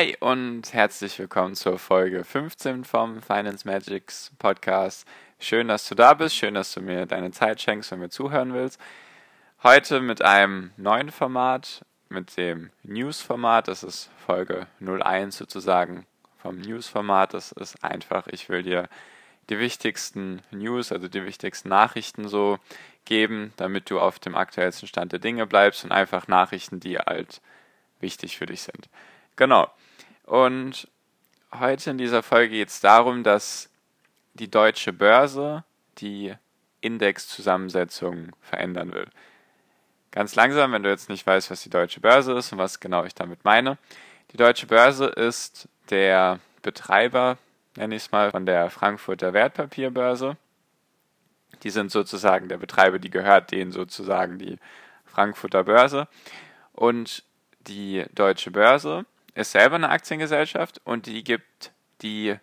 Hi und herzlich willkommen zur Folge 15 vom Finance Magics Podcast. Schön, dass du da bist, schön, dass du mir deine Zeit schenkst und mir zuhören willst. Heute mit einem neuen Format, mit dem News-Format. Das ist Folge 01 sozusagen vom News-Format. Das ist einfach, ich will dir die wichtigsten News, also die wichtigsten Nachrichten so geben, damit du auf dem aktuellsten Stand der Dinge bleibst und einfach Nachrichten, die halt wichtig für dich sind. Genau. Und heute in dieser Folge geht es darum, dass die deutsche Börse die Indexzusammensetzung verändern will. Ganz langsam, wenn du jetzt nicht weißt, was die deutsche Börse ist und was genau ich damit meine. Die deutsche Börse ist der Betreiber, nenne ich es mal, von der Frankfurter Wertpapierbörse. Die sind sozusagen der Betreiber, die gehört denen sozusagen die Frankfurter Börse. Und die deutsche Börse ist selber eine Aktiengesellschaft und die gibt die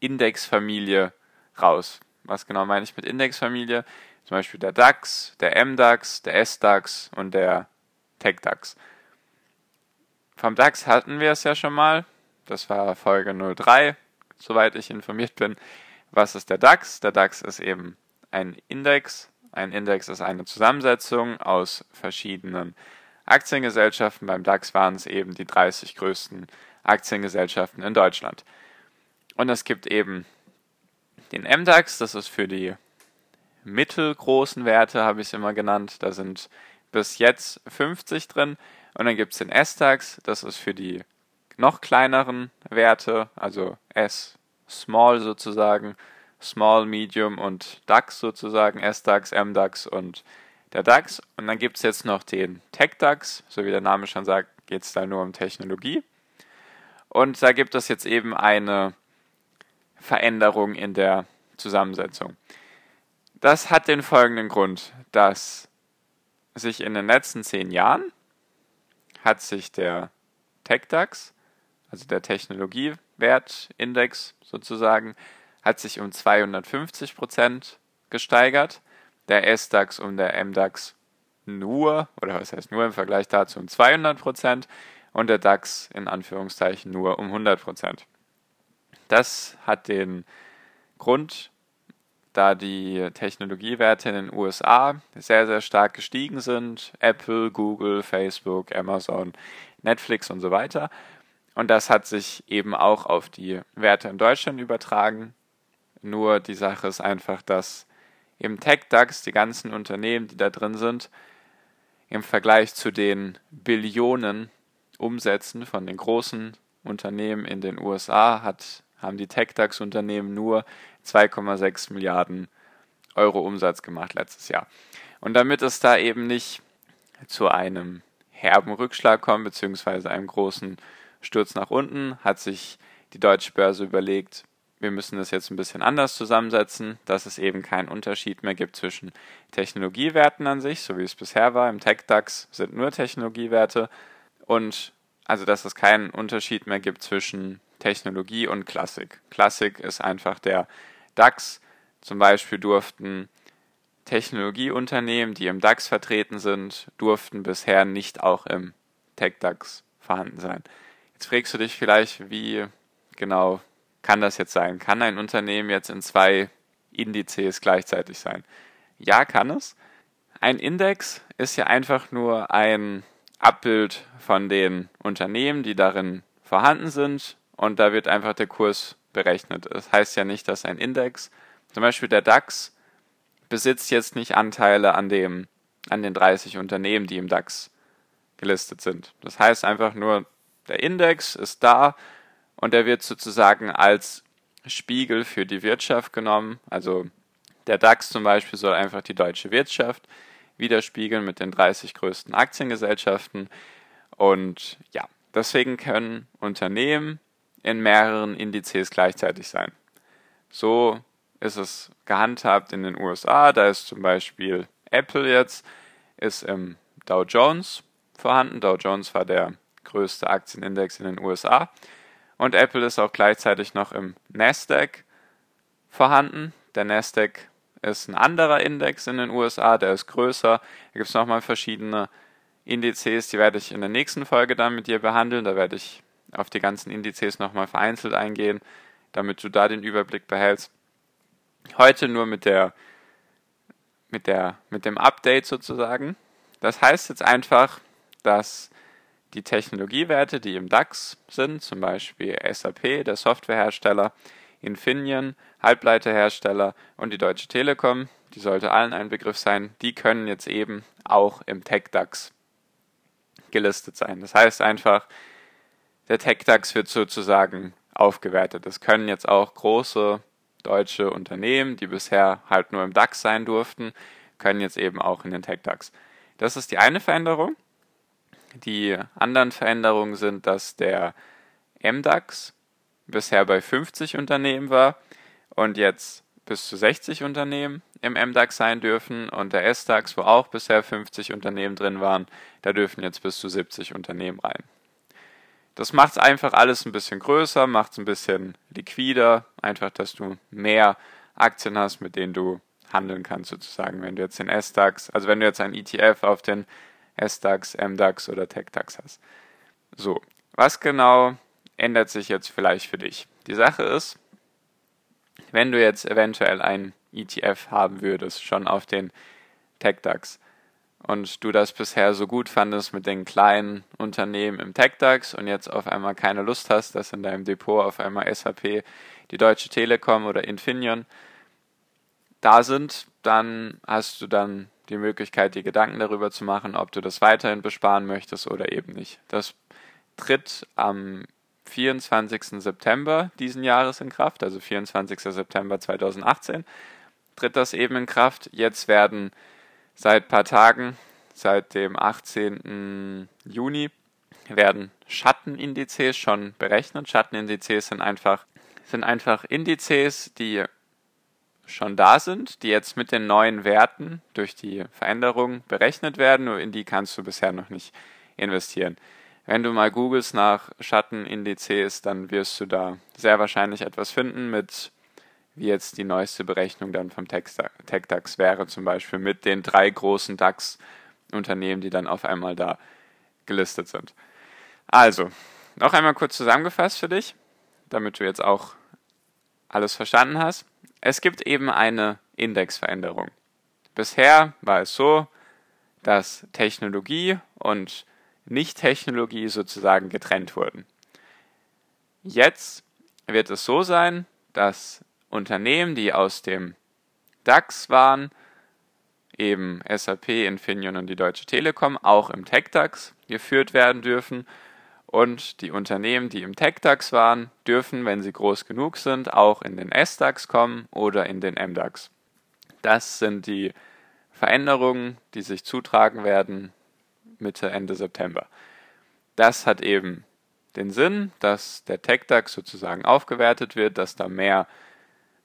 Indexfamilie raus. Was genau meine ich mit Indexfamilie? Zum Beispiel der DAX, der MDAX, der SDAX und der TechDAX. Vom DAX hatten wir es ja schon mal. Das war Folge 03, soweit ich informiert bin. Was ist der DAX? Der DAX ist eben ein Index. Ein Index ist eine Zusammensetzung aus verschiedenen Aktiengesellschaften. Beim DAX waren es eben die 30 größten Aktiengesellschaften in Deutschland. Und es gibt eben den MDAX, das ist für die mittelgroßen Werte, habe ich es immer genannt. Da sind bis jetzt 50 drin. Und dann gibt es den S-DAX, das ist für die noch kleineren Werte, also S Small sozusagen, Small, Medium und DAX sozusagen, S-DAX, M-DAX und der DAX. Und dann gibt es jetzt noch den Tech-DAX, so wie der Name schon sagt, geht es da nur um Technologie. Und da gibt es jetzt eben eine Veränderung in der Zusammensetzung. Das hat den folgenden Grund, dass sich in den letzten zehn Jahren hat sich der TechDAX, also der Technologiewertindex sozusagen, hat sich um 250 Prozent gesteigert der S-DAX und der M-DAX nur, oder was heißt nur im Vergleich dazu um 200 Prozent und der DAX in Anführungszeichen nur um 100 Prozent. Das hat den Grund, da die Technologiewerte in den USA sehr, sehr stark gestiegen sind. Apple, Google, Facebook, Amazon, Netflix und so weiter. Und das hat sich eben auch auf die Werte in Deutschland übertragen. Nur die Sache ist einfach, dass im Tech-DAX, die ganzen Unternehmen, die da drin sind, im Vergleich zu den Billionen Umsätzen von den großen Unternehmen in den USA hat, haben die Tech-DAX-Unternehmen nur 2,6 Milliarden Euro Umsatz gemacht letztes Jahr. Und damit es da eben nicht zu einem herben Rückschlag kommt, beziehungsweise einem großen Sturz nach unten, hat sich die deutsche Börse überlegt, wir müssen das jetzt ein bisschen anders zusammensetzen, dass es eben keinen Unterschied mehr gibt zwischen Technologiewerten an sich, so wie es bisher war. Im TechDAX sind nur Technologiewerte und also dass es keinen Unterschied mehr gibt zwischen Technologie und Klassik. Klassik ist einfach der DAX. Zum Beispiel durften Technologieunternehmen, die im DAX vertreten sind, durften bisher nicht auch im TechDAX vorhanden sein. Jetzt fragst du dich vielleicht, wie genau kann das jetzt sein? Kann ein Unternehmen jetzt in zwei Indizes gleichzeitig sein? Ja, kann es. Ein Index ist ja einfach nur ein Abbild von den Unternehmen, die darin vorhanden sind und da wird einfach der Kurs berechnet. Das heißt ja nicht, dass ein Index, zum Beispiel der DAX, besitzt jetzt nicht Anteile an dem, an den 30 Unternehmen, die im DAX gelistet sind. Das heißt einfach nur, der Index ist da und er wird sozusagen als Spiegel für die Wirtschaft genommen. Also der DAX zum Beispiel soll einfach die deutsche Wirtschaft widerspiegeln mit den 30 größten Aktiengesellschaften. Und ja, deswegen können Unternehmen in mehreren Indizes gleichzeitig sein. So ist es gehandhabt in den USA. Da ist zum Beispiel Apple jetzt, ist im Dow Jones vorhanden. Dow Jones war der größte Aktienindex in den USA. Und Apple ist auch gleichzeitig noch im Nasdaq vorhanden. Der Nasdaq ist ein anderer Index in den USA, der ist größer. Da gibt es nochmal verschiedene Indizes, die werde ich in der nächsten Folge dann mit dir behandeln. Da werde ich auf die ganzen Indizes nochmal vereinzelt eingehen, damit du da den Überblick behältst. Heute nur mit der mit der mit dem Update sozusagen. Das heißt jetzt einfach, dass die Technologiewerte, die im DAX sind, zum Beispiel SAP, der Softwarehersteller, Infineon, Halbleiterhersteller und die Deutsche Telekom, die sollte allen ein Begriff sein, die können jetzt eben auch im Tech-DAX gelistet sein. Das heißt einfach, der Tech-DAX wird sozusagen aufgewertet. Das können jetzt auch große deutsche Unternehmen, die bisher halt nur im DAX sein durften, können jetzt eben auch in den Tech-DAX. Das ist die eine Veränderung. Die anderen Veränderungen sind, dass der MDAX bisher bei 50 Unternehmen war und jetzt bis zu 60 Unternehmen im MDAX sein dürfen und der SDAX, wo auch bisher 50 Unternehmen drin waren, da dürfen jetzt bis zu 70 Unternehmen rein. Das macht es einfach alles ein bisschen größer, macht es ein bisschen liquider, einfach, dass du mehr Aktien hast, mit denen du handeln kannst, sozusagen. Wenn du jetzt den SDAX, also wenn du jetzt ein ETF auf den SDAX, MDAX oder TechDAX hast. So, was genau ändert sich jetzt vielleicht für dich? Die Sache ist, wenn du jetzt eventuell ein ETF haben würdest, schon auf den TechDAX, und du das bisher so gut fandest mit den kleinen Unternehmen im TechDAX und jetzt auf einmal keine Lust hast, dass in deinem Depot auf einmal SAP, die Deutsche Telekom oder Infineon da sind, dann hast du dann die Möglichkeit, dir Gedanken darüber zu machen, ob du das weiterhin besparen möchtest oder eben nicht. Das tritt am 24. September diesen Jahres in Kraft, also 24. September 2018 tritt das eben in Kraft. Jetzt werden seit paar Tagen, seit dem 18. Juni, werden Schattenindizes schon berechnet. Schattenindizes sind einfach, sind einfach Indizes, die schon da sind, die jetzt mit den neuen Werten durch die Veränderung berechnet werden, nur in die kannst du bisher noch nicht investieren. Wenn du mal googelst nach Schattenindizes, dann wirst du da sehr wahrscheinlich etwas finden mit, wie jetzt die neueste Berechnung dann vom TechDAX wäre, zum Beispiel mit den drei großen DAX-Unternehmen, die dann auf einmal da gelistet sind. Also, noch einmal kurz zusammengefasst für dich, damit du jetzt auch alles verstanden hast. Es gibt eben eine Indexveränderung. Bisher war es so, dass Technologie und Nicht-Technologie sozusagen getrennt wurden. Jetzt wird es so sein, dass Unternehmen, die aus dem DAX waren, eben SAP, Infineon und die Deutsche Telekom, auch im TechDAX geführt werden dürfen und die Unternehmen, die im TechDAX waren, dürfen, wenn sie groß genug sind, auch in den SDAX kommen oder in den MDAX. Das sind die Veränderungen, die sich zutragen werden Mitte, Ende September. Das hat eben den Sinn, dass der TechDAX sozusagen aufgewertet wird, dass da mehr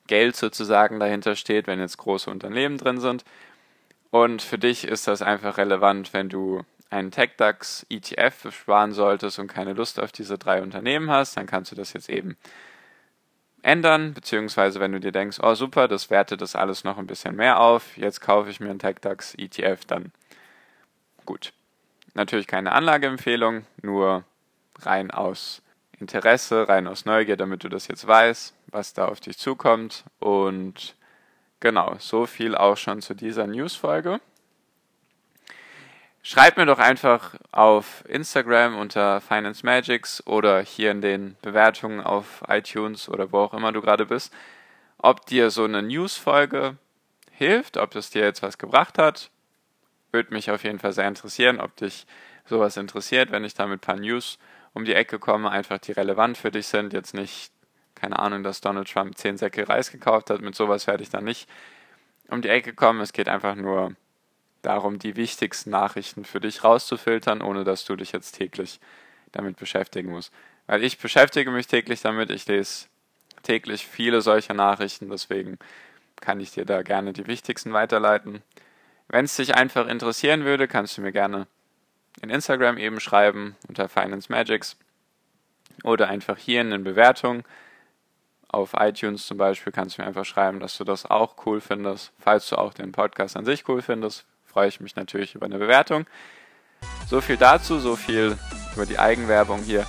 Geld sozusagen dahinter steht, wenn jetzt große Unternehmen drin sind. Und für dich ist das einfach relevant, wenn du einen TechDAX ETF sparen solltest und keine Lust auf diese drei Unternehmen hast, dann kannst du das jetzt eben ändern, beziehungsweise wenn du dir denkst, oh super, das wertet das alles noch ein bisschen mehr auf, jetzt kaufe ich mir einen TechDAX ETF, dann gut. Natürlich keine Anlageempfehlung, nur rein aus Interesse, rein aus Neugier, damit du das jetzt weißt, was da auf dich zukommt. Und genau, so viel auch schon zu dieser News-Folge. Schreib mir doch einfach auf Instagram unter Finance Magics oder hier in den Bewertungen auf iTunes oder wo auch immer du gerade bist, ob dir so eine News-Folge hilft, ob das dir jetzt was gebracht hat. Würde mich auf jeden Fall sehr interessieren, ob dich sowas interessiert, wenn ich da mit ein paar News um die Ecke komme, einfach die relevant für dich sind. Jetzt nicht, keine Ahnung, dass Donald Trump 10 Säcke Reis gekauft hat. Mit sowas werde ich dann nicht um die Ecke kommen. Es geht einfach nur darum, die wichtigsten Nachrichten für dich rauszufiltern, ohne dass du dich jetzt täglich damit beschäftigen muss. Weil ich beschäftige mich täglich damit, ich lese täglich viele solcher Nachrichten, deswegen kann ich dir da gerne die wichtigsten weiterleiten. Wenn es dich einfach interessieren würde, kannst du mir gerne in Instagram eben schreiben unter Finance Magics oder einfach hier in den Bewertungen. Auf iTunes zum Beispiel kannst du mir einfach schreiben, dass du das auch cool findest. Falls du auch den Podcast an sich cool findest, freue ich mich natürlich über eine Bewertung. So viel dazu, so viel über die Eigenwerbung hier.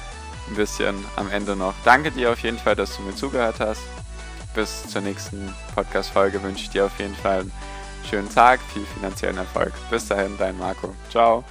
Ein bisschen am Ende noch. Danke dir auf jeden Fall, dass du mir zugehört hast. Bis zur nächsten Podcast-Folge wünsche ich dir auf jeden Fall einen schönen Tag, viel finanziellen Erfolg. Bis dahin, dein Marco. Ciao.